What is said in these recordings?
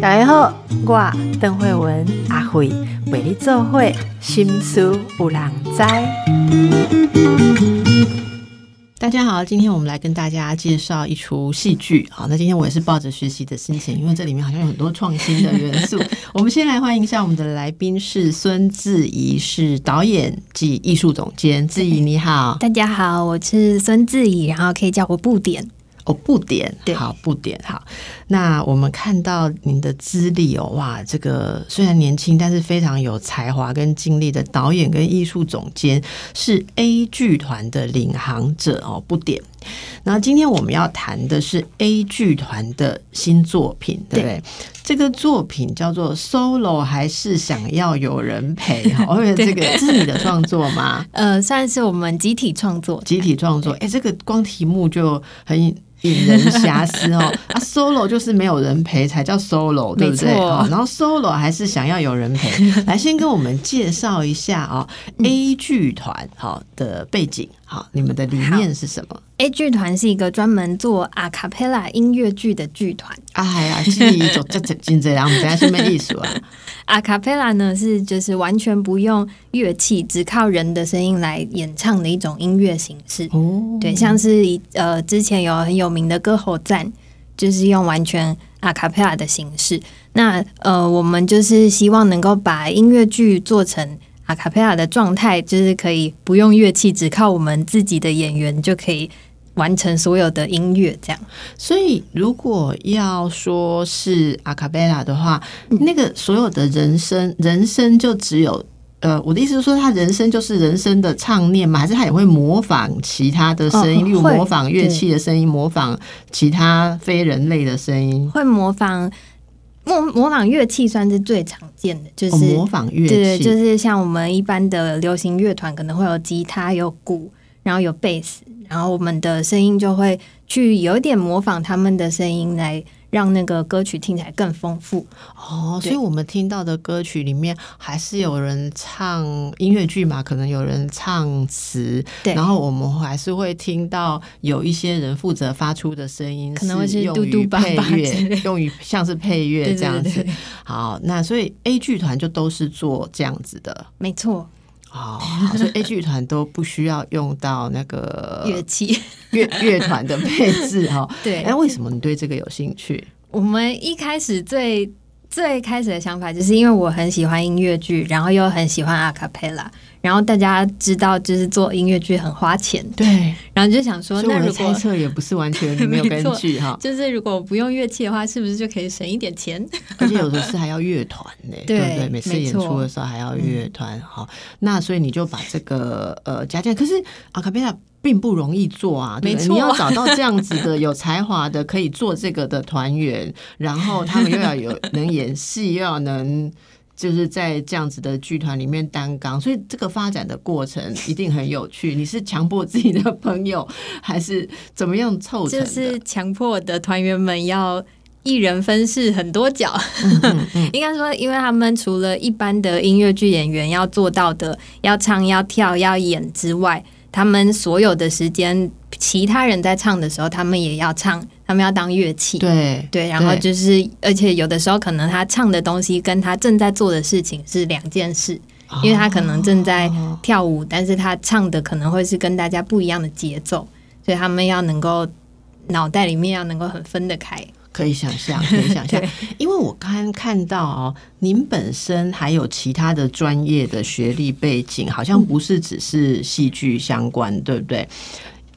大家好，我邓慧文阿慧为你做会心思有人知。大家好，今天我们来跟大家介绍一出戏剧。好，那今天我也是抱着学习的心情，因为这里面好像有很多创新的元素。我们先来欢迎一下我们的来宾是孙志怡，是导演及艺术总监。志怡你好，大家好，我是孙志怡，然后可以叫我布点。哦，不点，好不点，好。那我们看到您的资历哦，哇，这个虽然年轻，但是非常有才华跟经历的导演跟艺术总监，是 A 剧团的领航者哦，不点。然后今天我们要谈的是 A 剧团的新作品，对不对？这个作品叫做 Solo，还是想要有人陪？哈，因为这个是你的创作吗？呃，算是我们集体创作，集体创作。哎，这个光题目就很。引人遐思哦，啊，solo 就是没有人陪才叫 solo，对不对？然后 solo 还是想要有人陪。来，先跟我们介绍一下啊，A 剧团好的背景，好，你们的理念是什么？A 剧团是一个专门做阿卡贝拉音乐剧的剧团。哎呀，是一种这这真这样，我们等下什么意思啊？阿卡贝拉呢是就是完全不用乐器，只靠人的声音来演唱的一种音乐形式。哦，对，像是呃之前有很有名的歌喉战，就是用完全阿卡贝拉的形式。那呃，我们就是希望能够把音乐剧做成阿卡贝拉的状态，就是可以不用乐器，只靠我们自己的演员就可以。完成所有的音乐，这样。所以，如果要说是阿卡贝拉的话，那个所有的人声，人声就只有呃，我的意思是说，他人生就是人生的唱念嘛，还是他也会模仿其他的声音，例如模仿乐器的声音，模仿其他非人类的声音，会模仿模模仿乐器，算是最常见的，就是模仿乐器，对，就是像我们一般的流行乐团，可能会有吉他、有鼓，然后有贝斯。然后我们的声音就会去有点模仿他们的声音，来让那个歌曲听起来更丰富。哦，所以我们听到的歌曲里面还是有人唱音乐剧嘛？可能有人唱词，对。然后我们还是会听到有一些人负责发出的声音，可能会是用于配乐，用于像是配乐这样子。好，那所以 A 剧团就都是做这样子的，没错。哦，所以 A 剧团都不需要用到那个 乐器乐乐团的配置哈。对，哎，为什么你对这个有兴趣？我们一开始最最开始的想法，就是因为我很喜欢音乐剧，然后又很喜欢阿卡贝拉。然后大家知道，就是做音乐剧很花钱，对。然后就想说，那如果猜测也不是完全没有 根据哈，就是如果不用乐器的话，是不是就可以省一点钱？而且有的是还要乐团呢，对不对？每次演出的时候还要乐团哈。那所以你就把这个呃加进，可是阿卡贝拉并不容易做啊，没错，你要找到这样子的有才华的可以做这个的团员，然后他们又要有能演戏，又要能。就是在这样子的剧团里面担纲，所以这个发展的过程一定很有趣。你是强迫自己的朋友，还是怎么样凑成？就是强迫的团员们要一人分饰很多角。应该说，因为他们除了一般的音乐剧演员要做到的，要唱、要跳、要演之外，他们所有的时间，其他人在唱的时候，他们也要唱。他们要当乐器，对对，然后就是，而且有的时候可能他唱的东西跟他正在做的事情是两件事，因为他可能正在跳舞，但是他唱的可能会是跟大家不一样的节奏，所以他们要能够脑袋里面要能够很分得开。可以想象，可以想象，因为我刚刚看到哦，您本身还有其他的专业的学历背景，好像不是只是戏剧相关，对不对？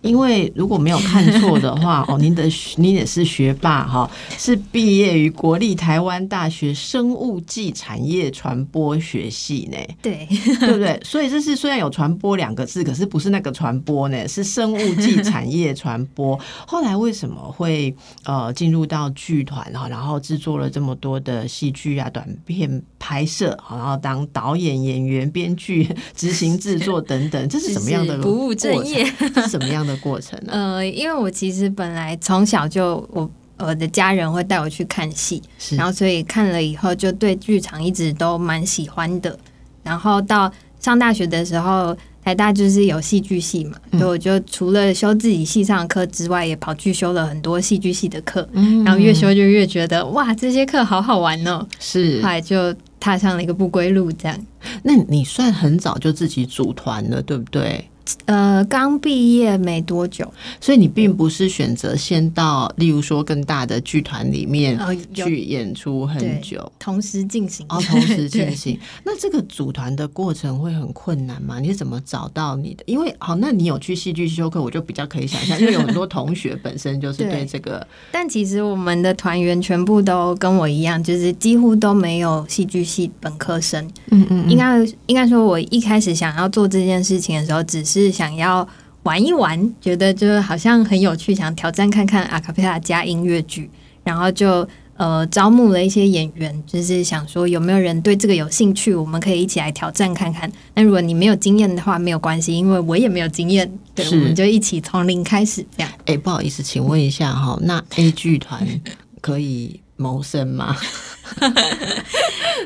因为如果没有看错的话，哦，您的您也是学霸哈，是毕业于国立台湾大学生物技产业传播学系呢，对对不对？所以这是虽然有传播两个字，可是不是那个传播呢，是生物技产业传播。后来为什么会呃进入到剧团哈，然后制作了这么多的戏剧啊、短片拍摄，然后当导演、演员、编剧、执行制作等等，这是什么样的不务正业？这是什么样的？过程呃，因为我其实本来从小就我我的家人会带我去看戏，然后所以看了以后就对剧场一直都蛮喜欢的。然后到上大学的时候，台大就是有戏剧系嘛，所以我就除了修自己系上的课之外，也跑去修了很多戏剧系的课。然后越修就越觉得哇，这些课好好玩哦。是，后来就踏上了一个不归路。这样，那你算很早就自己组团了，对不对？呃，刚毕业没多久，所以你并不是选择先到，例如说更大的剧团里面去演出很久，同时进行哦，同时进行。那这个组团的过程会很困难吗？你是怎么找到你的？因为好，那你有去戏剧修课，我就比较可以想象，因为有很多同学本身就是对这个。但其实我们的团员全部都跟我一样，就是几乎都没有戏剧系本科生。嗯嗯，应该应该说，我一开始想要做这件事情的时候，只是。是想要玩一玩，觉得就是好像很有趣，想挑战看看阿卡贝拉加音乐剧，然后就呃招募了一些演员，就是想说有没有人对这个有兴趣，我们可以一起来挑战看看。那如果你没有经验的话，没有关系，因为我也没有经验，对，我们就一起从零开始这样。哎，不好意思，请问一下哈，那 A 剧团 可以谋生吗？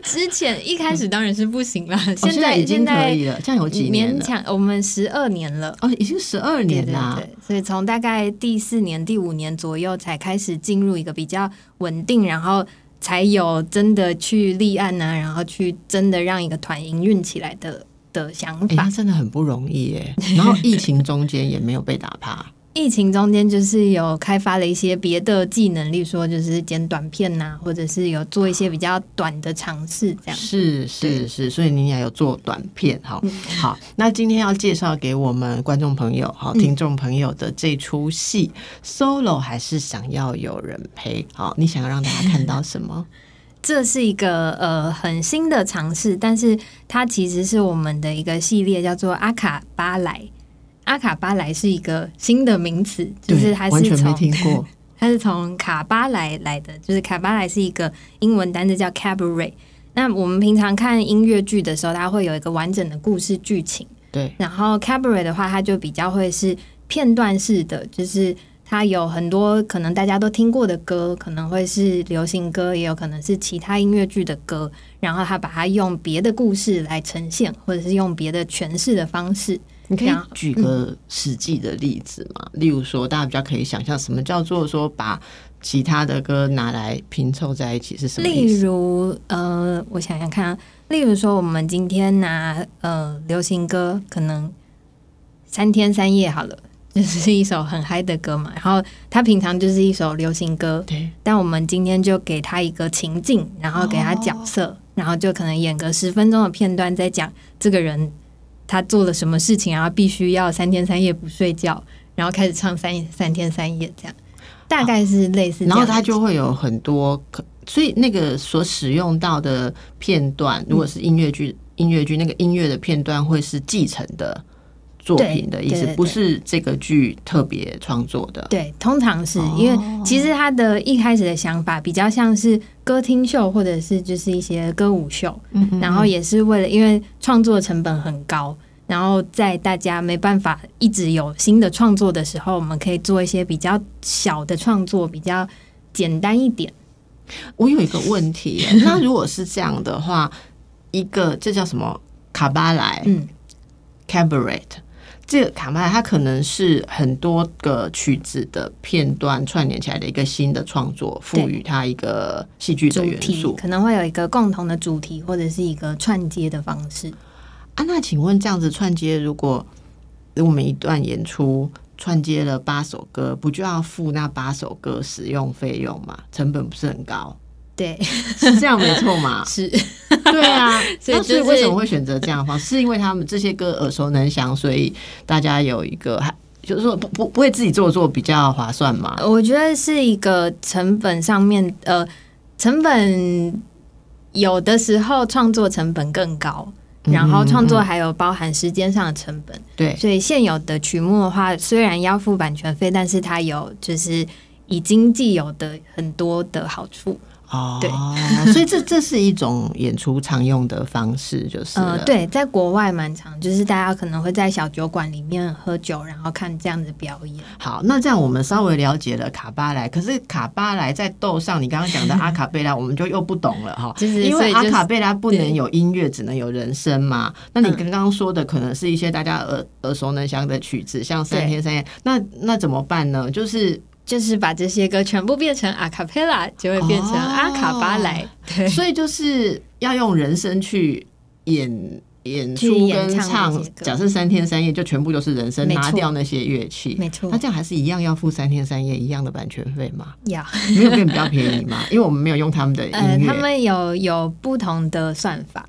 之前一开始当然是不行了，现在已经可以了。这样有几年？勉强我们十二年了哦，已经十二年了。所以从大概第四年、第五年左右才开始进入一个比较稳定，然后才有真的去立案呢，然后去真的让一个团营运起来的的想法。真的很不容易耶。然后疫情中间也没有被打趴。疫情中间就是有开发了一些别的技能，例如说就是剪短片呐，或者是有做一些比较短的尝试，这样是是是，所以你也有做短片，好好。那今天要介绍给我们观众朋友、好听众朋友的这出戏，solo 还是想要有人陪？好，你想要让大家看到什么？这是一个呃很新的尝试，但是它其实是我们的一个系列，叫做阿卡巴莱。阿卡巴莱是一个新的名词，就是它是从 它是从卡巴莱来的，就是卡巴莱是一个英文单词叫 cabaret。那我们平常看音乐剧的时候，它会有一个完整的故事剧情，对。然后 cabaret 的话，它就比较会是片段式的，就是它有很多可能大家都听过的歌，可能会是流行歌，也有可能是其他音乐剧的歌，然后它把它用别的故事来呈现，或者是用别的诠释的方式。你可以举个实际的例子吗？例如说，大家比较可以想象什么叫做说把其他的歌拿来拼凑在一起是什么例如，呃，我想想看，例如说，我们今天拿呃流行歌，可能三天三夜好了，就是一首很嗨的歌嘛。然后它平常就是一首流行歌，对。但我们今天就给他一个情境，然后给他角色，然后就可能演个十分钟的片段，在讲这个人。他做了什么事情，然后必须要三天三夜不睡觉，然后开始唱三三天三夜这样，大概是类似。然后他就会有很多，所以那个所使用到的片段，如果是音乐剧，音乐剧那个音乐的片段会是继承的作品的意思，不是这个剧特别创作的。对，通常是因为其实他的一开始的想法比较像是歌厅秀，或者是就是一些歌舞秀，然后也是为了因为创作成本很高。然后在大家没办法一直有新的创作的时候，我们可以做一些比较小的创作，比较简单一点。我有一个问题，那如果是这样的话，一个这叫什么卡巴莱？嗯，cabaret，这个卡麦它可能是很多个曲子的片段串联起来的一个新的创作，赋予它一个戏剧的元素，可能会有一个共同的主题，或者是一个串接的方式。啊，那请问这样子串接，如果我们一段演出串接了八首歌，不就要付那八首歌使用费用吗？成本不是很高？对，是这样没错嘛？是，对啊。所以为什么会选择这样的方式？是因为他们这些歌耳熟能详，所以大家有一个，还就是说不不不会自己做做比较划算嘛？我觉得是一个成本上面，呃，成本有的时候创作成本更高。然后创作还有包含时间上的成本，对，所以现有的曲目的话，虽然要付版权费，但是它有就是已经既有的很多的好处。哦，对，所以这这是一种演出常用的方式，就是呃，对，在国外蛮常，就是大家可能会在小酒馆里面喝酒，然后看这样的表演。好，那这样我们稍微了解了卡巴莱，可是卡巴莱在斗上，你刚刚讲的阿卡贝拉，我们就又不懂了哈，就是因为阿卡贝拉不能有音乐，只能有人声嘛。那你刚刚说的可能是一些大家耳耳熟能详的曲子，像三天三夜，那那怎么办呢？就是。就是把这些歌全部变成阿卡贝拉，就会变成阿卡巴莱。对，所以就是要用人声去演演出跟唱。假设三天三夜就全部都是人声，拿掉那些乐器，没错。那这样还是一样要付三天三夜一样的版权费吗？要，没有变比较便宜吗？因为我们没有用他们的音乐，他们有有不同的算法。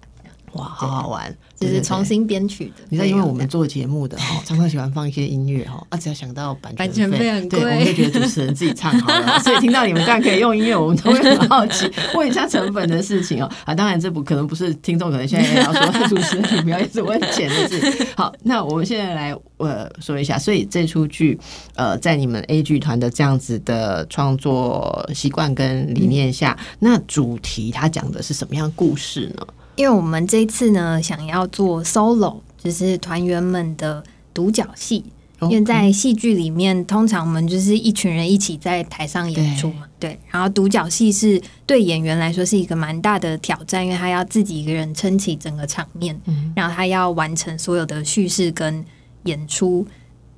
哇，好好玩！就是重新编曲的。你知道，因为我们做节目的 哈，常常喜欢放一些音乐哈，啊，只要想到版权费很贵，我们就觉得主持人自己唱好了。所以听到你们这样可以用音乐，我们都会很好奇，问一下成本的事情哦。啊，当然这不可能不是听众，可能现在要说主持人你不要一直问钱的事。好，那我们现在来呃说一下，所以这出剧呃在你们 A 剧团的这样子的创作习惯跟理念下，那主题它讲的是什么样故事呢？因为我们这次呢，想要做 solo，就是团员们的独角戏。因为在戏剧里面，通常我们就是一群人一起在台上演出嘛，对。然后独角戏是对演员来说是一个蛮大的挑战，因为他要自己一个人撑起整个场面，然后他要完成所有的叙事跟演出。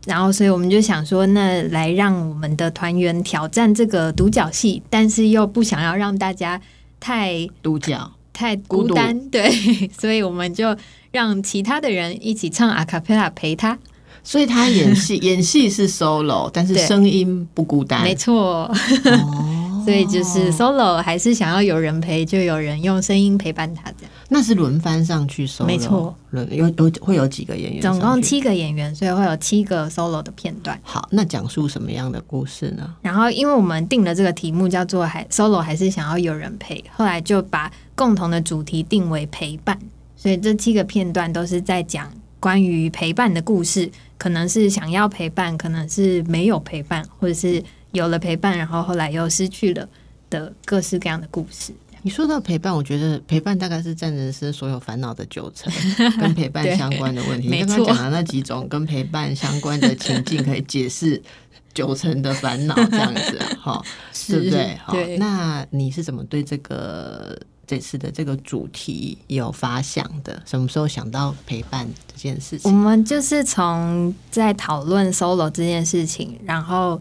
然后，所以我们就想说，那来让我们的团员挑战这个独角戏，但是又不想要让大家太独角。太孤单，对，所以我们就让其他的人一起唱阿卡贝拉陪他。所以他演戏，演戏是 solo，但是声音不孤单，没错。所以就是 solo，还是想要有人陪，就有人用声音陪伴他这样。那是轮番上去 solo，没错，轮有有会有几个演员？总共七个演员，所以会有七个 solo 的片段。好，那讲述什么样的故事呢？然后，因为我们定了这个题目叫做“还 solo”，还是想要有人陪，后来就把共同的主题定为陪伴。所以这七个片段都是在讲关于陪伴的故事，可能是想要陪伴，可能是没有陪伴，或者是。有了陪伴，然后后来又失去了的各式各样的故事。你说到陪伴，我觉得陪伴大概是占人生所有烦恼的九成，跟陪伴相关的问题。刚刚讲的那几种跟陪伴相关的情境，可以解释九成的烦恼，这样子，哈，对不对？好，那你是怎么对这个这次的这个主题有发想的？什么时候想到陪伴这件事情？我们就是从在讨论 solo 这件事情，然后。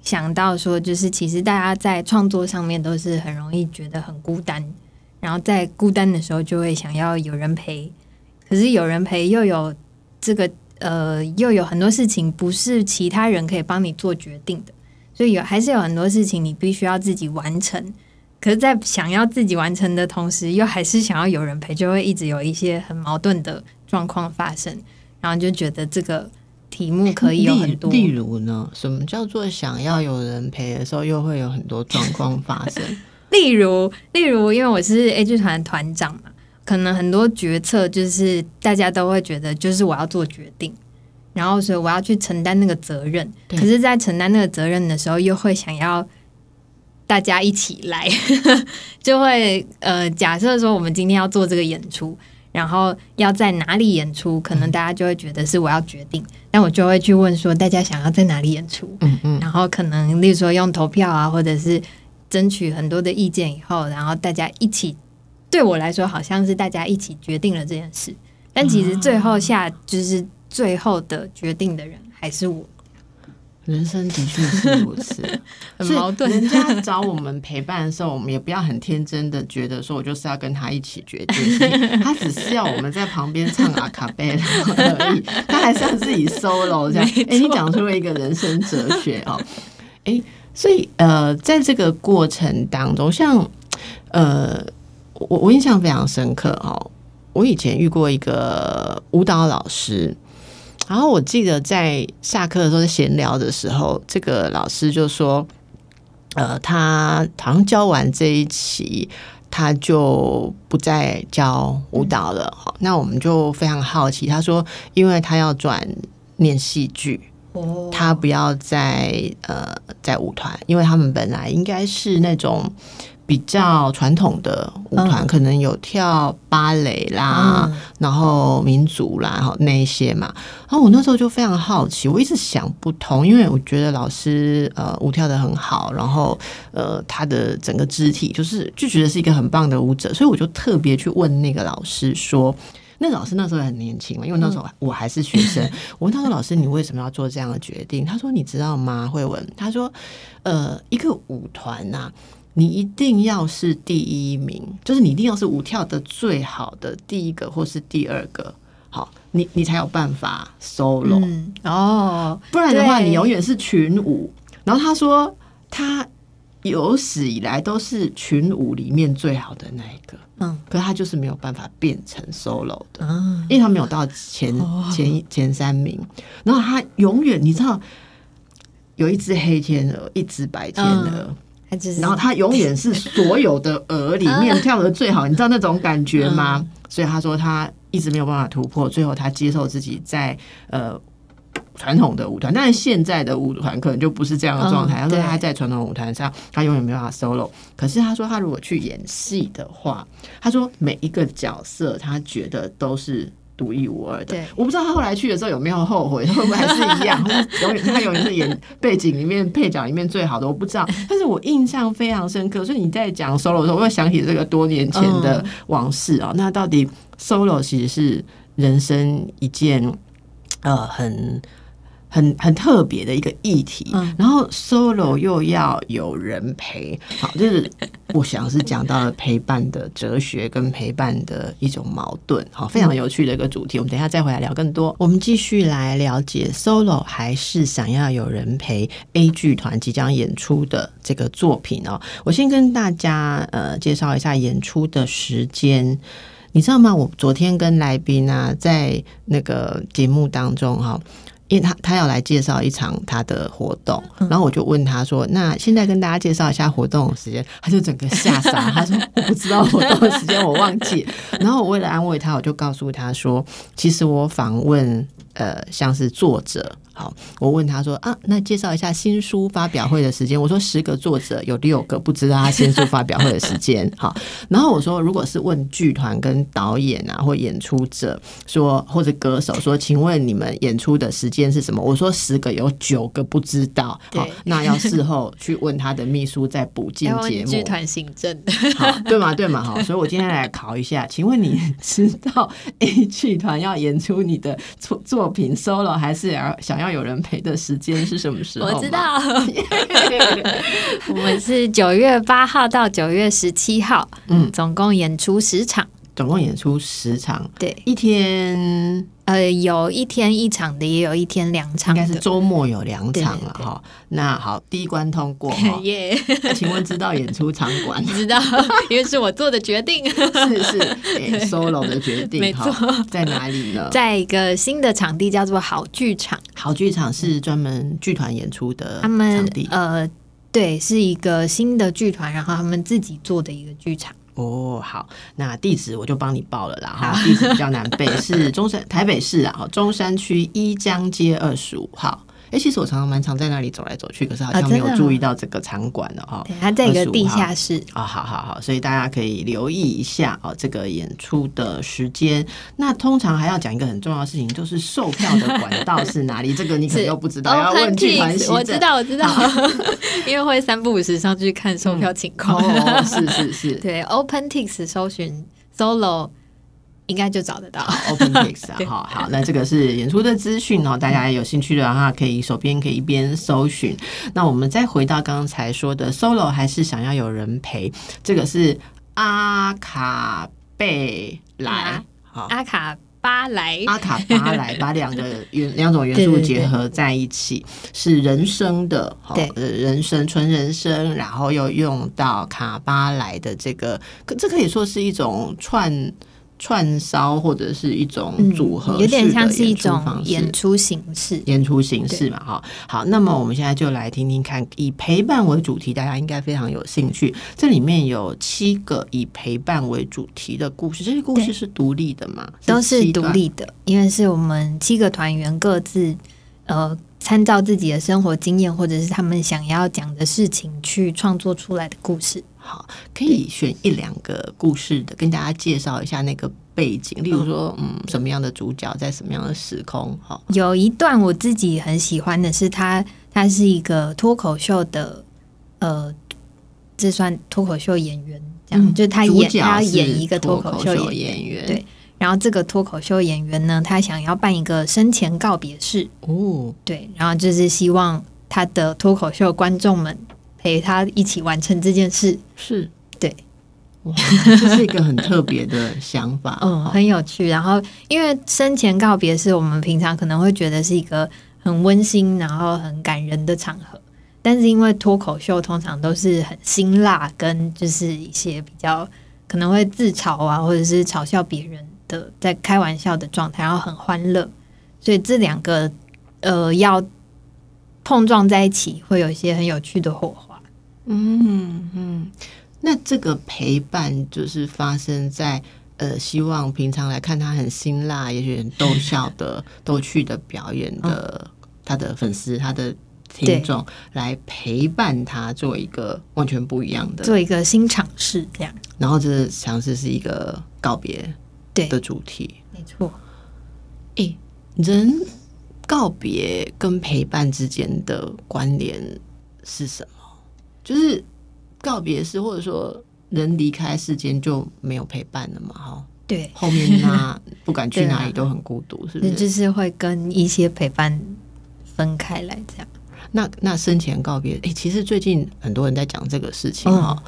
想到说，就是其实大家在创作上面都是很容易觉得很孤单，然后在孤单的时候就会想要有人陪，可是有人陪又有这个呃，又有很多事情不是其他人可以帮你做决定的，所以有还是有很多事情你必须要自己完成。可是，在想要自己完成的同时，又还是想要有人陪，就会一直有一些很矛盾的状况发生，然后就觉得这个。题目可以有很多，例如呢，什么叫做想要有人陪的时候，又会有很多状况发生？例如，例如，因为我是 A 剧团团长嘛，可能很多决策就是大家都会觉得，就是我要做决定，然后所以我要去承担那个责任。可是，在承担那个责任的时候，又会想要大家一起来，就会呃，假设说我们今天要做这个演出。然后要在哪里演出，可能大家就会觉得是我要决定，但我就会去问说大家想要在哪里演出，嗯嗯，然后可能例如说用投票啊，或者是争取很多的意见以后，然后大家一起，对我来说好像是大家一起决定了这件事，但其实最后下就是最后的决定的人还是我。人生的确是如此，很矛盾。人家找我们陪伴的时候，我们也不要很天真的觉得说，我就是要跟他一起决定。他只是要我们在旁边唱阿卡贝拉 而已，他还是要自己 solo 这样。哎，你讲出了一个人生哲学哦。哎，所以呃，在这个过程当中，像呃，我我印象非常深刻哦。我以前遇过一个舞蹈老师。然后我记得在下课的时候闲聊的时候，这个老师就说：“呃，他好像教完这一期，他就不再教舞蹈了。”哈，那我们就非常好奇。他说：“因为他要转念戏剧，他不要在呃在舞团，因为他们本来应该是那种比较传统的舞团，可能有跳芭蕾啦，然后民族啦，然后那一些嘛。然后我那时候就非常好奇，我一直想不通，因为我觉得老师呃舞跳的很好，然后呃他的整个肢体就是就觉得是一个很棒的舞者，所以我就特别去问那个老师说，那老师那时候很年轻嘛，因为那时候我还是学生，我问他说老师你为什么要做这样的决定？他说你知道吗？慧文他说呃一个舞团呐。你一定要是第一名，就是你一定要是舞跳的最好的第一个或是第二个，好，你你才有办法 solo 哦，不然的话你永远是群舞。然后他说他有史以来都是群舞里面最好的那一个，嗯，可他就是没有办法变成 solo 的，嗯，因为他没有到前前前三名。然后他永远你知道有一只黑天鹅，一只白天鹅。然后他永远是所有的鹅里面跳的最好，你知道那种感觉吗？所以他说他一直没有办法突破，最后他接受自己在呃传统的舞团，但是现在的舞团可能就不是这样的状态。他说他在传统舞团上，他永远没办法 solo。可是他说他如果去演戏的话，他说每一个角色他觉得都是。独一无二的，我不知道他后来去的时候有没有后悔，会不会还是一样？永远他永远是演背景里面配角里面最好的，我不知道。但是我印象非常深刻，所以你在讲 solo 的时候，我又想起这个多年前的往事啊。那到底 solo 其实是人生一件呃很。很很特别的一个议题，然后 solo 又要有人陪，好，就是我想是讲到了陪伴的哲学跟陪伴的一种矛盾，好，非常有趣的一个主题。我们等一下再回来聊更多。我们继续来了解 solo 还是想要有人陪 A 剧团即将演出的这个作品哦。我先跟大家呃介绍一下演出的时间，你知道吗？我昨天跟来宾啊在那个节目当中哈。因为他他要来介绍一场他的活动，然后我就问他说：“那现在跟大家介绍一下活动时间。”他就整个吓傻，他说：“我不知道活动的时间，我忘记。”然后我为了安慰他，我就告诉他说：“其实我访问呃，像是作者。”好，我问他说啊，那介绍一下新书发表会的时间。我说十个作者有六个不知道他新书发表会的时间。好，然后我说，如果是问剧团跟导演啊，或演出者说，或者歌手说，请问你们演出的时间是什么？我说十个有九个不知道。好，那要事后去问他的秘书再补进节目。剧团行政，好，对嘛？对嘛？好，所以我今天来考一下，请问你 知道 A 剧团要演出你的作作品 solo 还是要想要？有人陪的时间是什么时候？我知道，我们是九月八号到九月十七号，嗯，总共演出十场，总共演出十场，对，一天。呃，有一天一场的，也有一天两场，应该是周末有两场了哈。那好，第一关通过耶。请问知道演出场馆？知道，因为是我做的决定，是是 solo 的决定，没错。在哪里呢？在一个新的场地，叫做好剧场。好剧场是专门剧团演出的场地。呃，对，是一个新的剧团，然后他们自己做的一个剧场。哦，好，那地址我就帮你报了啦。哈，地址比较难背，是中山台北市啊，中山区一江街二十五号。哎，其实我常常蛮常在那里走来走去，可是好像没有注意到这个场馆了哈。它在一个地下室啊，好好好，所以大家可以留意一下哦，这个演出的时间。那通常还要讲一个很重要的事情，就是售票的管道是哪里？这个你可能 又不知道，要问剧团我知道，我知道，因为会三不五时上去看售票情况。哦是是是，对，OpenTix 搜寻 Solo。应该就找得到。OpenTix 啊，好好，那这个是演出的资讯哦，大家有兴趣的话可以手边可以一边搜寻。那我们再回到刚才说的 solo，还是想要有人陪，这个是阿卡贝莱，好，阿卡巴莱，阿卡巴莱，把两个元两种元素结合在一起，是人生的，对，人生纯人生，然后又用到卡巴莱的这个，可这可以说是一种串。串烧或者是一种组合，有点像是一种演出形式，演出形式嘛，哈。好，那么我们现在就来听听看，以陪伴为主题，大家应该非常有兴趣。这里面有七个以陪伴为主题的故事，这些故事是独立的吗？都是独立的，因为是我们七个团员各自呃参照自己的生活经验，或者是他们想要讲的事情去创作出来的故事。好，可以选一两个故事的，跟大家介绍一下那个背景，例如说，嗯，什么样的主角在什么样的时空？好，有一段我自己很喜欢的是，他他是一个脱口秀的，呃，这算脱口秀演员，这样，就他演他演一个脱口秀演员，对。然后这个脱口秀演员呢，他想要办一个生前告别式哦，对，然后就是希望他的脱口秀观众们陪他一起完成这件事，是对，哇，这是一个很特别的想法，嗯，很有趣。然后因为生前告别是，我们平常可能会觉得是一个很温馨，然后很感人的场合，但是因为脱口秀通常都是很辛辣，跟就是一些比较可能会自嘲啊，或者是嘲笑别人。的在开玩笑的状态，然后很欢乐，所以这两个呃要碰撞在一起，会有一些很有趣的火花。嗯嗯，那这个陪伴就是发生在呃，希望平常来看他很辛辣，也许很逗笑的逗趣的表演的他的粉丝、他的听众来陪伴他，做一个完全不一样的，做一个新尝试，这样。然后这尝试是一个告别。的主题没错，哎，人告别跟陪伴之间的关联是什么？就是告别式，或者说人离开世间就没有陪伴了嘛？哈，对，后面那 不管去哪里都很孤独，是不是？就是会跟一些陪伴分开来这样。那那生前告别，哎，其实最近很多人在讲这个事情哈。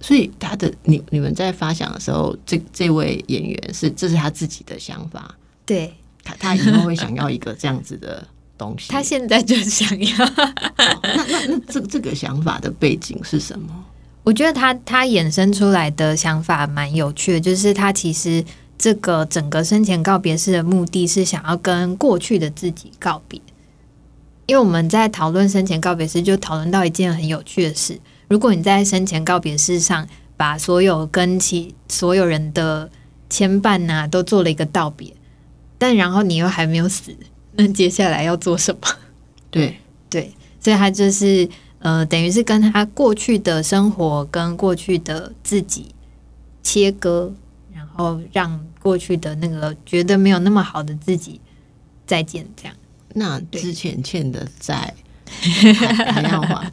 所以他的你你们在发想的时候，这这位演员是这是他自己的想法，对他他以后会想要一个这样子的东西，他现在就想要。那那那这这个想法的背景是什么？我觉得他他衍生出来的想法蛮有趣的，就是他其实这个整个生前告别式的目的是想要跟过去的自己告别，因为我们在讨论生前告别式，就讨论到一件很有趣的事。如果你在生前告别式上把所有跟其所有人的牵绊呐都做了一个道别，但然后你又还没有死，那接下来要做什么？对 对，所以他就是呃，等于是跟他过去的生活跟过去的自己切割，然后让过去的那个觉得没有那么好的自己再见。这样，那之前欠的债。还要还，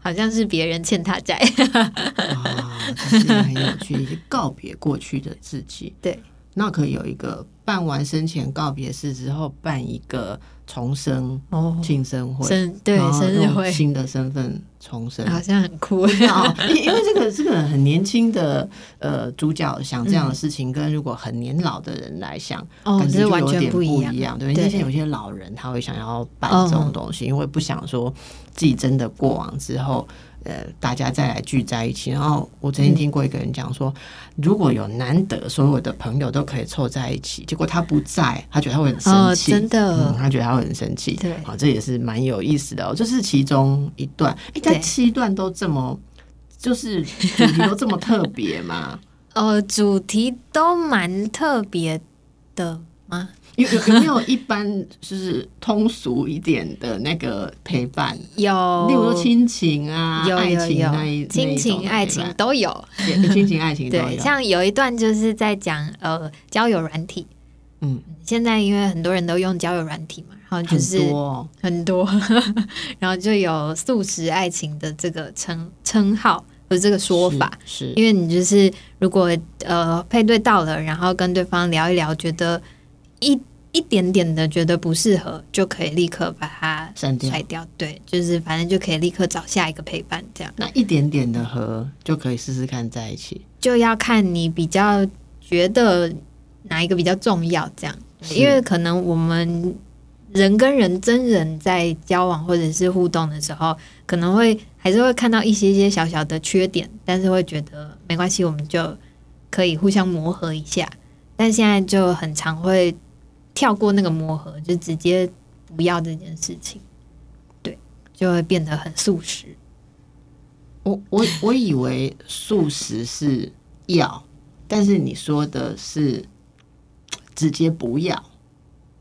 好像是别人欠他债啊，这是很有趣，告别过去的自己。对，那可以有一个办完生前告别式之后，办一个重生哦庆生会，生对生日会，新的身份。重生好像很酷啊！因为这个这个很年轻的呃主角想这样的事情，跟如果很年老的人来想，感觉就有点不一样。对，因为有些老人他会想要办这种东西，因为不想说自己真的过往之后。呃，大家再来聚在一起。然后我曾经听过一个人讲说，如果有难得所有的朋友都可以凑在一起，结果他不在，他觉得他会很生气，真的，他觉得他会很生气。对，好，这也是蛮有意思的哦。这是其中一段。哎，但七段都这么，就是 主题都这么特别吗？呃，主题都蛮特别的吗？有有没有一般就是通俗一点的那个陪伴？有，例如说亲情啊、爱情那一亲情、爱情都有，亲情、爱情都有。像有一段就是在讲呃交友软体，嗯，现在因为很多人都用交友软体嘛，然后就是很多，然后就有素食爱情的这个称称号和这个说法，是。因为你就是如果呃配对到了，然后跟对方聊一聊，觉得一。一点点的觉得不适合，就可以立刻把它删掉。对，就是反正就可以立刻找下一个陪伴，这样。那一点点的和就可以试试看在一起，就要看你比较觉得哪一个比较重要，这样。因为可能我们人跟人真人在交往或者是互动的时候，可能会还是会看到一些些小小的缺点，但是会觉得没关系，我们就可以互相磨合一下。但现在就很常会。跳过那个磨合，就直接不要这件事情，对，就会变得很素食。我我我以为素食是要，但是你说的是直接不要，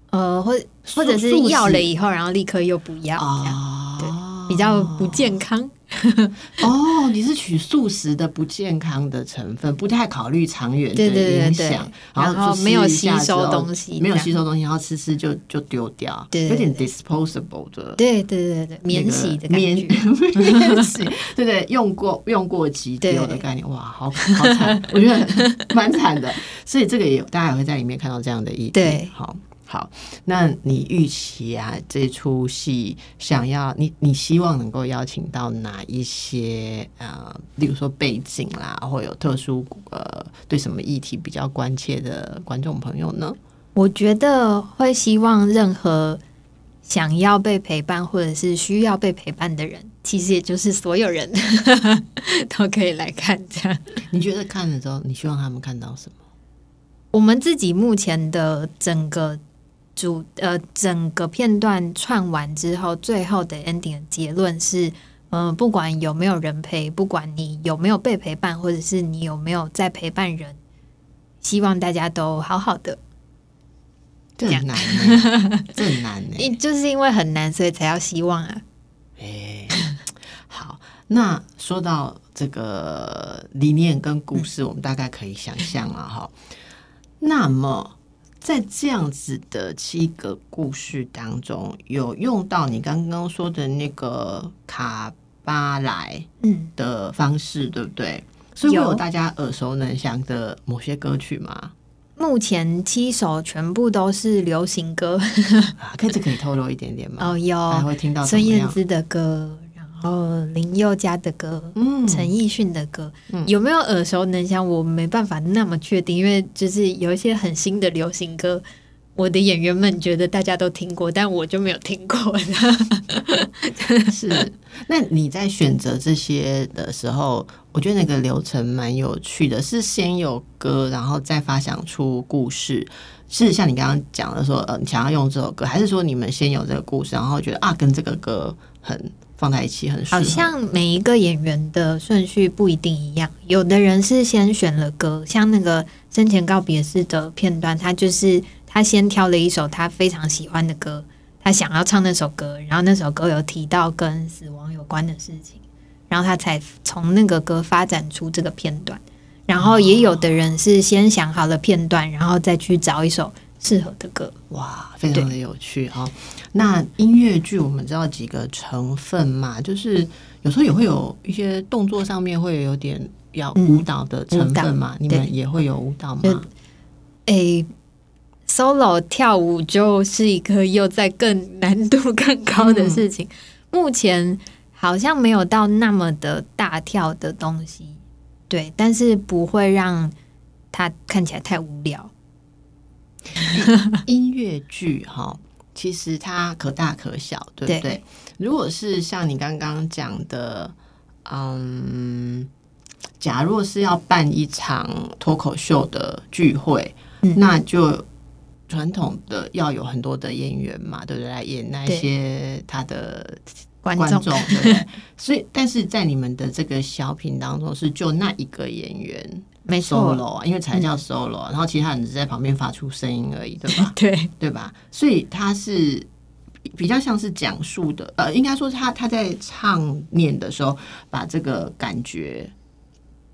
呃，或或者是要了以后，然后立刻又不要，这样对，比较不健康。哦，你是取素食的不健康的成分，不太考虑长远的影响，然后没有吸收东西，没有吸收东西，然后吃吃就就丢掉，有点 disposable 的，对对对对，免洗的免 免洗，对对，用过用过即丢的概念，哇，好好惨，我觉得蛮惨的，所以这个也大家也会在里面看到这样的意对，好。好，那你预期啊，这出戏想要你，你希望能够邀请到哪一些呃，例如说背景啦，或有特殊呃，对什么议题比较关切的观众朋友呢？我觉得会希望任何想要被陪伴或者是需要被陪伴的人，其实也就是所有人 都可以来看。这样，你觉得看了之后，你希望他们看到什么？我们自己目前的整个。主呃，整个片段串完之后，最后的 ending 结论是，嗯，不管有没有人陪，不管你有没有被陪伴，或者是你有没有在陪伴人，希望大家都好好的。这很难，这很难呢。就是因为很难，所以才要希望啊。哎，好，那说到这个理念跟故事，我们大概可以想象了哈。那么。在这样子的七个故事当中，有用到你刚刚说的那个卡巴莱嗯的方式，对不对？所以会有大家耳熟能详的某些歌曲吗？目前七首全部都是流行歌，可以可以透露一点点吗？哦，有会听到孙燕姿的歌。哦，林宥嘉的歌，嗯，陈奕迅的歌，嗯有没有耳熟能详？我没办法那么确定，因为就是有一些很新的流行歌，我的演员们觉得大家都听过，但我就没有听过。是，那你在选择这些的时候，我觉得那个流程蛮有趣的，是先有歌，然后再发想出故事，是像你刚刚讲的说，呃，你想要用这首歌，还是说你们先有这个故事，然后觉得啊，跟这个歌很。放在一起很好像每一个演员的顺序不一定一样，有的人是先选了歌，像那个生前告别式的片段，他就是他先挑了一首他非常喜欢的歌，他想要唱那首歌，然后那首歌有提到跟死亡有关的事情，然后他才从那个歌发展出这个片段。然后也有的人是先想好了片段，然后再去找一首适合的歌。哇，非常的有趣啊！那音乐剧我们知道几个成分嘛，就是有时候也会有一些动作上面会有点要舞蹈的成分嘛，你们也会有舞蹈吗？诶，solo 跳舞就是一个又在更难度更高的事情。目前好像没有到那么的大跳的东西，对，但是不会让它看起来太无聊。音乐剧哈。其实它可大可小，对不对？如果是像你刚刚讲的，嗯，假若是要办一场脱口秀的聚会，那就传统的要有很多的演员嘛，对不对？来演那些他的观众，对？所以，但是在你们的这个小品当中，是就那一个演员。没 solo 啊，因为才叫 solo，然后其他人只在旁边发出声音而已，对吧？对对吧？所以他是比较像是讲述的，呃，应该说他他在唱念的时候，把这个感觉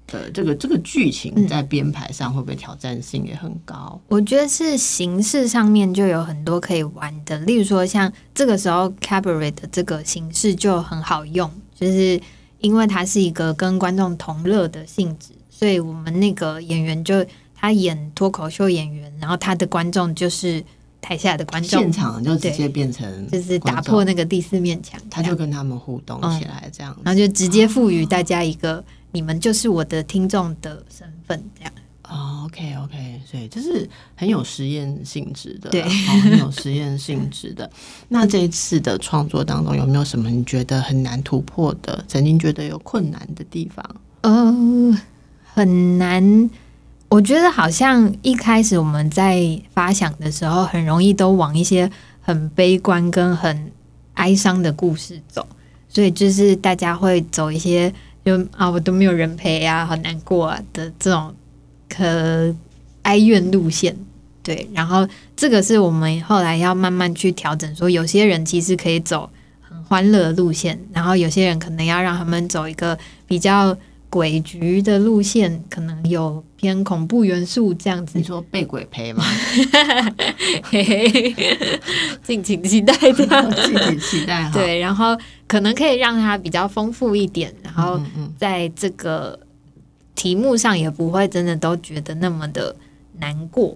的这个这个剧情在编排上会不会挑战性也很高？我觉得是形式上面就有很多可以玩的，例如说像这个时候 cabaret 的这个形式就很好用，就是因为它是一个跟观众同乐的性质。所以我们那个演员就他演脱口秀演员，然后他的观众就是台下的观众，现场就直接变成就是打破那个第四面墙，他就跟他们互动起来，这样，然后就直接赋予大家一个你们就是我的听众的身份，这样。哦，OK OK，所以这是很有实验性质的，对，很有实验性质的。那这一次的创作当中有没有什么你觉得很难突破的，曾经觉得有困难的地方？嗯。很难，我觉得好像一开始我们在发想的时候，很容易都往一些很悲观跟很哀伤的故事走，所以就是大家会走一些就啊，我都没有人陪啊，好难过啊的这种可哀怨路线。对，然后这个是我们后来要慢慢去调整，说有些人其实可以走很欢乐的路线，然后有些人可能要让他们走一个比较诡局的路线，可能有偏恐怖元素这样子。你说被鬼陪吗？敬请期待，这样敬请期待。对，然后可能可以让它比较丰富一点，然后在这个题目上也不会真的都觉得那么的难过。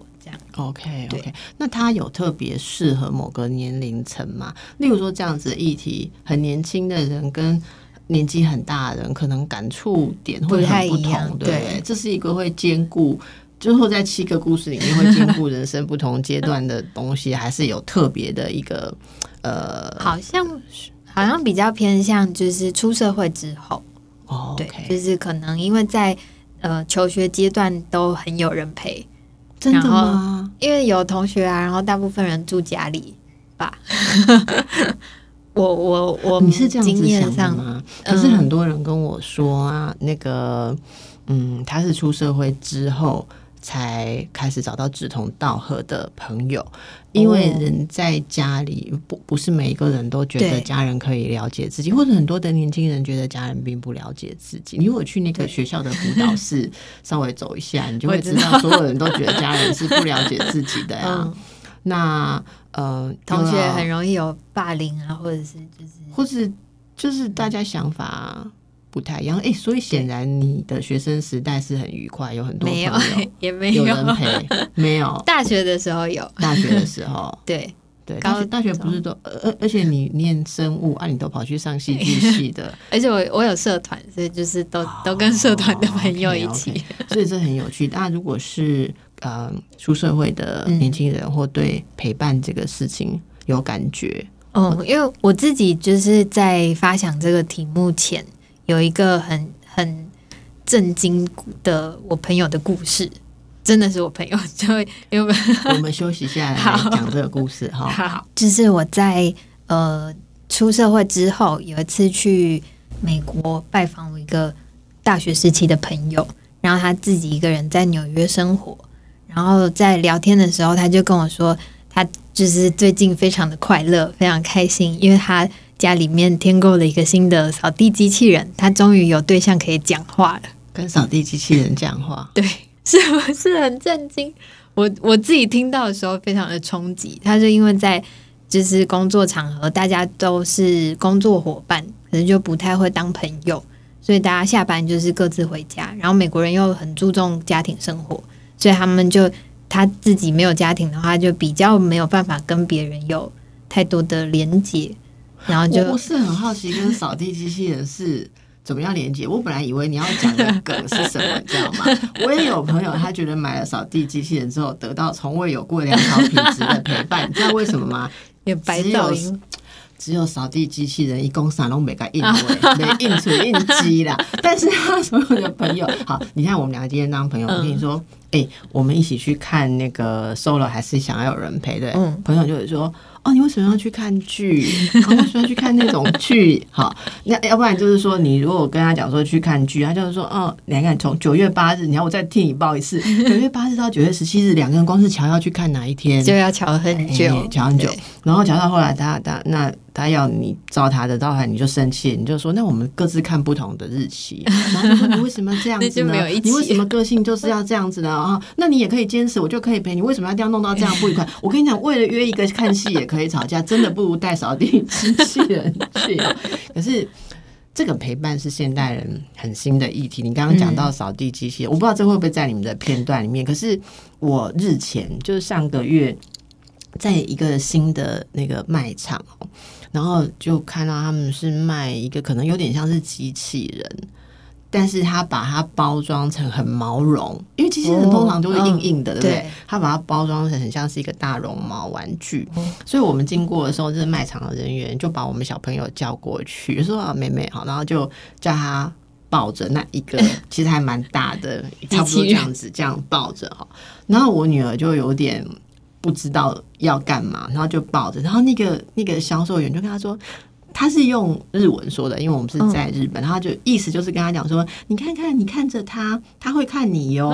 OK OK，那它有特别适合某个年龄层吗？例如说这样子的议题，很年轻的人跟年纪很大的人，可能感触点会很不同，对这是一个会兼顾，最后在七个故事里面会兼顾人生不同阶段的东西，还是有特别的一个呃，好像好像比较偏向就是出社会之后哦，对，就是可能因为在呃求学阶段都很有人陪。真的吗？因为有同学啊，然后大部分人住家里吧。我我我，你是这样子想的吗？可是很多人跟我说啊，那个，嗯，他是出社会之后。才开始找到志同道合的朋友，因为人在家里不不是每一个人都觉得家人可以了解自己，或者很多的年轻人觉得家人并不了解自己。你如果去那个学校的辅导室 稍微走一下，你就会知道所有人都觉得家人是不了解自己的呀。那呃，同学很容易有霸凌啊，或者是就是，或是就是大家想法。不太一样。哎，所以显然你的学生时代是很愉快，有很多朋友，也没有人陪，没有。大学的时候有，大学的时候，对对，高大学不是都，而而且你念生物啊，你都跑去上戏剧系的，而且我我有社团，所以就是都都跟社团的朋友一起，所以这很有趣。那如果是呃出社会的年轻人，或对陪伴这个事情有感觉，嗯，因为我自己就是在发想这个题目前。有一个很很震惊的我朋友的故事，真的是我朋友，就因为 我们休息下来讲这个故事哈。好，就是我在呃出社会之后，有一次去美国拜访我一个大学时期的朋友，然后他自己一个人在纽约生活，然后在聊天的时候，他就跟我说，他就是最近非常的快乐，非常开心，因为他。家里面添购了一个新的扫地机器人，他终于有对象可以讲话了，跟扫地机器人讲话，对，是不是很震惊？我我自己听到的时候非常的冲击。他就因为在就是工作场合，大家都是工作伙伴，可能就不太会当朋友，所以大家下班就是各自回家。然后美国人又很注重家庭生活，所以他们就他自己没有家庭的话，就比较没有办法跟别人有太多的连接。然后就我是很好奇，跟扫地机器人是怎么样连接？我本来以为你要讲的梗是什么，你知道吗？我也有朋友，他觉得买了扫地机器人之后，得到从未有过良好品质的陪伴，你知道为什么吗？有白噪音。只有扫地机器人一共三拢每个印位，没印出印机啦。但是他所有的朋友，好，你看我们两个今天当朋友，我跟你说，哎，我们一起去看那个 solo，还是想要有人陪的？嗯，朋友就会说。哦，你为什么要去看剧？为什么要去看那种剧？好，那要不然就是说，你如果跟他讲说去看剧，他就是说，哦，你看从九月八日，你看我再替你报一次，九月八日到九月十七日，两个人光是瞧要去看哪一天，就要瞧很久，瞧很久，然后瞧到后来，他他那。他要你照他的，到后来你就生气，你就说那我们各自看不同的日期。然后就说你为什么这样子呢？你为什么个性就是要这样子呢？啊，那你也可以坚持，我就可以陪你。为什么要这样弄到这样不愉快？我跟你讲，为了约一个看戏也可以吵架，真的不如带扫地机器人去。可是这个陪伴是现代人很新的议题。你刚刚讲到扫地机器人，我不知道这会不会在你们的片段里面。可是我日前就是上个月，在一个新的那个卖场。然后就看到他们是卖一个可能有点像是机器人，但是他把它包装成很毛绒，因为机器人通常都是硬硬的，对不对？他把它包装成很像是一个大绒毛玩具，所以我们经过的时候，这卖场的人员就把我们小朋友叫过去，说啊，妹妹好，然后就叫他抱着那一个，其实还蛮大的，差不多这样子，这样抱着哈。然后我女儿就有点。不知道要干嘛，然后就抱着，然后那个那个销售员就跟他说，他是用日文说的，因为我们是在日本，然后就意思就是跟他讲说，你看看，你看着他，他会看你哟，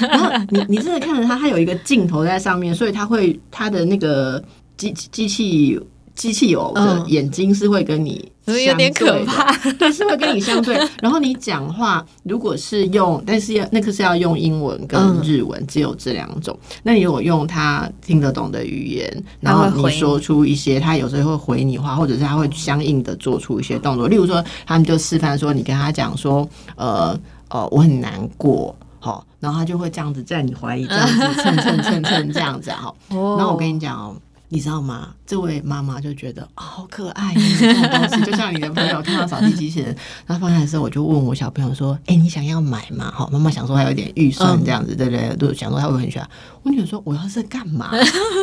然后你你真的看着他，他有一个镜头在上面，所以他会他的那个机机器机器偶的眼睛是会跟你有点可怕，对，是会跟你相对。然后你讲话如果是用，但是要那个是要用英文跟日文，只有这两种。那你如果用他听得懂的语言，然后你说出一些，他有时候会回你话，或者是他会相应的做出一些动作。例如说，他们就示范说，你跟他讲说，呃呃，我很难过，好，然后他就会这样子在你怀里这样子蹭蹭蹭蹭这样子哈。然后我跟你讲哦。你知道吗？这位妈妈就觉得啊，好可爱，这种东西 就像你的朋友看到扫地机器人，然后放下的时候，我就问我小朋友说：“哎，你想要买吗？”好，妈妈想说还有点预算这样子，对不对？都想说他会很喜欢。我女儿说：“我要是干嘛？”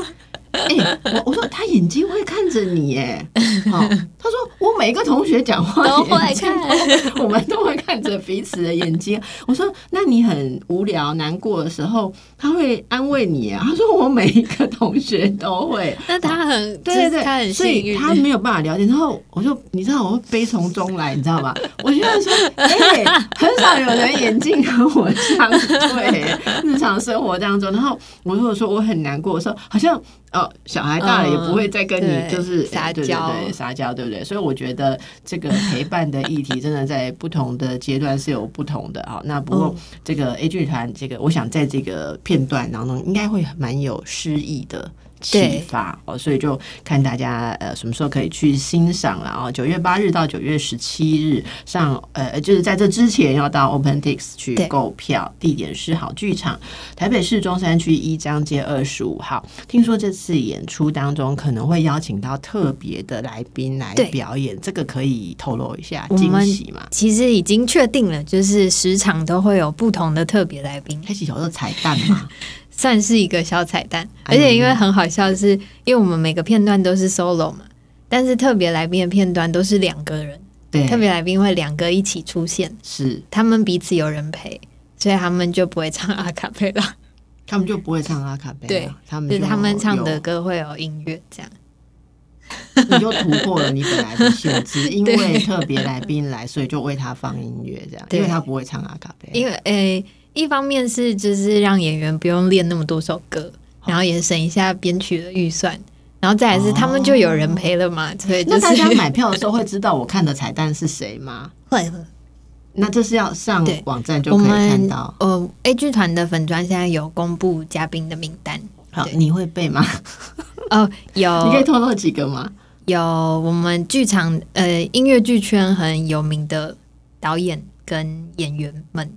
哎，我我说他眼睛会看着你，哎，好，他说我每个同学讲话都会看，我们都会看着彼此的眼睛。我说，那你很无聊难过的时候，他会安慰你啊？他说我每一个同学都会。那他很对对对，他很所以他没有办法了解。然后我说，你知道我会悲从中来，你知道吧？我觉得说，哎，很少有人眼睛和我相对，日常生活当中。然后我如果说我很难过的时候，好像。哦，小孩大了也不会再跟你就是撒娇，撒娇对不对？所以我觉得这个陪伴的议题真的在不同的阶段是有不同的啊。那不过这个 A 剧团，这个我想在这个片段当中应该会蛮有诗意的。启发哦，所以就看大家呃什么时候可以去欣赏了哦。九月八日到九月十七日上呃，就是在这之前要到 OpenTix 去购票，地点是好剧场，台北市中山区一张街二十五号。听说这次演出当中可能会邀请到特别的来宾来表演，这个可以透露一下惊喜吗？其实已经确定了，就是十场都会有不同的特别来宾，开始有的彩蛋吗？算是一个小彩蛋，而且因为很好笑，是因为我们每个片段都是 solo 嘛，但是特别来宾的片段都是两个人，对，特别来宾会两个一起出现，是。他们彼此有人陪，所以他们就不会唱阿卡贝拉，他们就不会唱阿卡贝拉，对，他们就是他们唱的歌会有音乐，这样，你就突破了你本来的限制，因为特别来宾来，所以就为他放音乐，这样，因为他不会唱阿卡贝拉，因为诶。一方面是就是让演员不用练那么多首歌，然后也省一下编曲的预算，然后再来是他们就有人陪了嘛。所以，那大家买票的时候会知道我看的彩蛋是谁吗？会。那这是要上网站就可以看到。呃，A 剧团的粉砖现在有公布嘉宾的名单。好，你会背吗？哦，有。你可以透露几个吗？有我们剧场呃音乐剧圈很有名的导演跟演员们。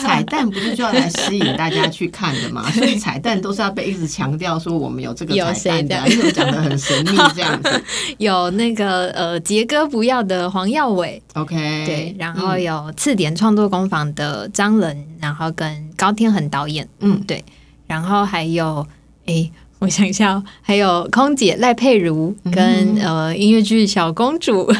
彩蛋不是就要来吸引大家去看的嘛？所以彩蛋都是要被一直强调说我们有这个彩蛋的，因为讲的很神秘这样子。有那个呃杰哥不要的黄耀伟，OK，对，然后有次点创作工坊的张仁，然后跟高天恒导演，嗯，对，然后还有哎，我想一下，哦还有空姐赖佩如跟呃音乐剧小公主。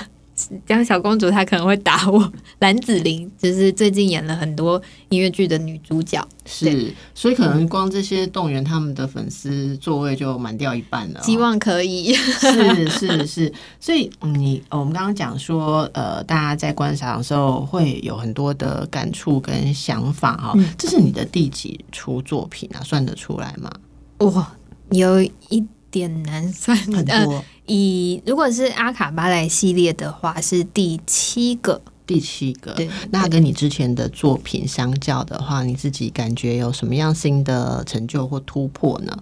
江小公主她可能会打我，蓝紫玲就是最近演了很多音乐剧的女主角，是，所以可能光这些动员他们的粉丝座位就满掉一半了。希望可以，是是是，所以你我们刚刚讲说，呃，大家在观赏的时候会有很多的感触跟想法哈。这是你的第几出作品啊？算得出来吗？哇，有一。点难算很多。以如果是阿卡巴莱系列的话，是第七个，第七个。对，那跟你之前的作品相较的话，你自己感觉有什么样新的成就或突破呢？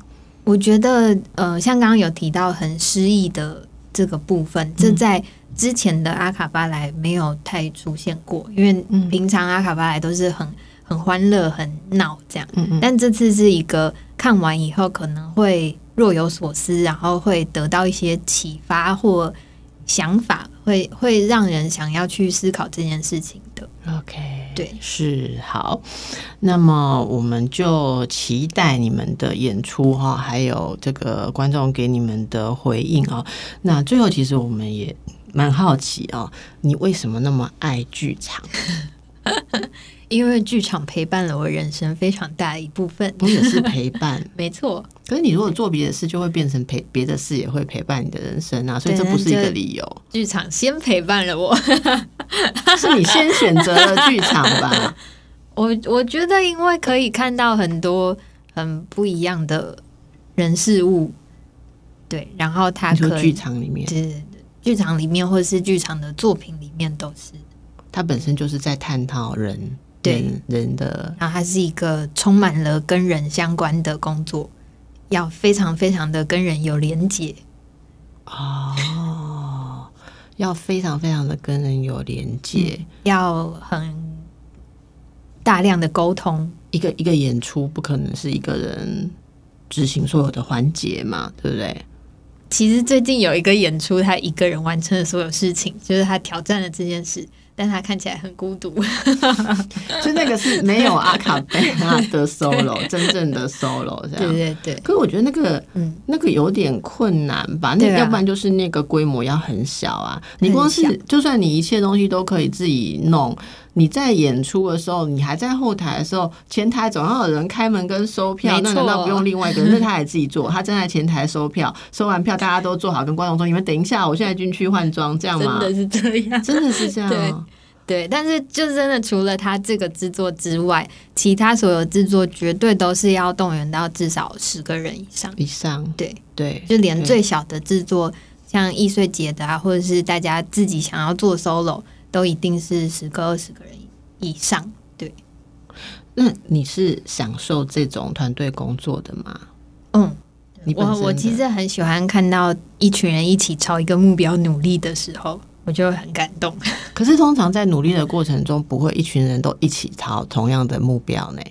我觉得，呃，像刚刚有提到很诗意的这个部分，这在之前的阿卡巴莱没有太出现过，因为平常阿卡巴莱都是很很欢乐、很闹这样。嗯嗯。但这次是一个看完以后可能会。若有所思，然后会得到一些启发或想法，会会让人想要去思考这件事情的。OK，对，是好。那么我们就期待你们的演出哈，还有这个观众给你们的回应啊。那最后，其实我们也蛮好奇啊，你为什么那么爱剧场？因为剧场陪伴了我人生非常大的一部分，不也是陪伴，没错。可是你如果做别的事，就会变成陪别的事也会陪伴你的人生啊，所以这不是一个理由。剧场先陪伴了我，是你先选择了剧场吧？我我觉得，因为可以看到很多很不一样的人事物，对，然后他可剧场里面，是剧场里面或者是剧场的作品里面都是。他本身就是在探讨人对人的，然后它是一个充满了跟人相关的工作，要非常非常的跟人有连接。哦，要非常非常的跟人有连接，要很大量的沟通。一个一个演出不可能是一个人执行所有的环节嘛，对不对？其实最近有一个演出，他一个人完成了所有事情，就是他挑战了这件事。但他看起来很孤独，就那个是没有阿卡贝拉的 solo，真正的 solo 这样。对对对。可是我觉得那个，嗯，那个有点困难吧？那要不然就是那个规模要很小啊。你光是就算你一切东西都可以自己弄。你在演出的时候，你还在后台的时候，前台总要有人开门跟收票，那难道不用另外一个人？那他也自己做，他站在前台收票，收完票大家都做好，跟观众说：“你们等一下，我现在进去换装，这样吗？”真的是这样，真的是这样。对对，但是就真的除了他这个制作之外，其他所有制作绝对都是要动员到至少十个人以上以上。对对，就连最小的制作，像易碎节的啊，或者是大家自己想要做 solo。都一定是十个、二十个人以上，对。那你是享受这种团队工作的吗？嗯，我我其实很喜欢看到一群人一起朝一个目标努力的时候，我就会很感动。可是通常在努力的过程中，不会一群人都一起朝同样的目标呢？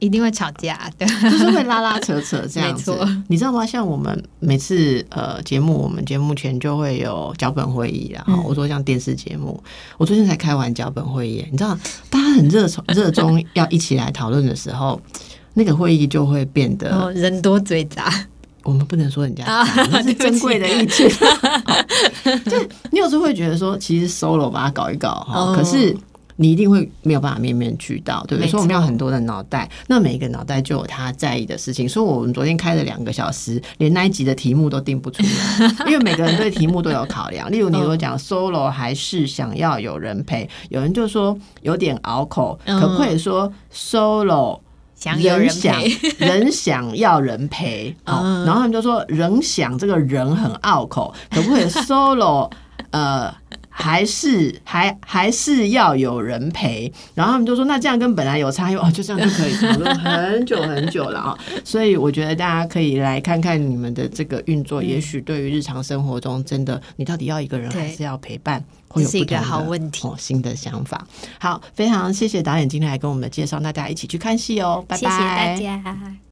一定会吵架，对，就是会拉拉扯扯这样子。你知道吗？像我们每次呃节目，我们节目前就会有脚本会议然后我说像电视节目，我最近才开完脚本会议。你知道，大家很热衷热衷要一起来讨论的时候，那个会议就会变得人多嘴杂。我们不能说人家那是珍贵的意见。就你有时候会觉得说，其实 solo 把它搞一搞哈，可是。你一定会没有办法面面俱到，对不对？所以我们要很多的脑袋，那每一个脑袋就有他在意的事情。所以我们昨天开了两个小时，连那一集的题目都定不出来，因为每个人对题目都有考量。例如，你如果讲 solo 还是想要有人陪，有人就说有点拗口，可不可以说 solo 想人想 人想要人陪？哦，然后他们就说人想这个人很拗口，可不可以 solo 呃？还是还还是要有人陪，然后他们就说那这样跟本来有差异哦，就这样就可以讨论很久很久了啊。所以我觉得大家可以来看看你们的这个运作，也许对于日常生活中真的你到底要一个人还是要陪伴，会有不同的新的想法。好，非常谢谢导演今天来跟我们介绍，大家一起去看戏哦，拜拜，谢谢大家。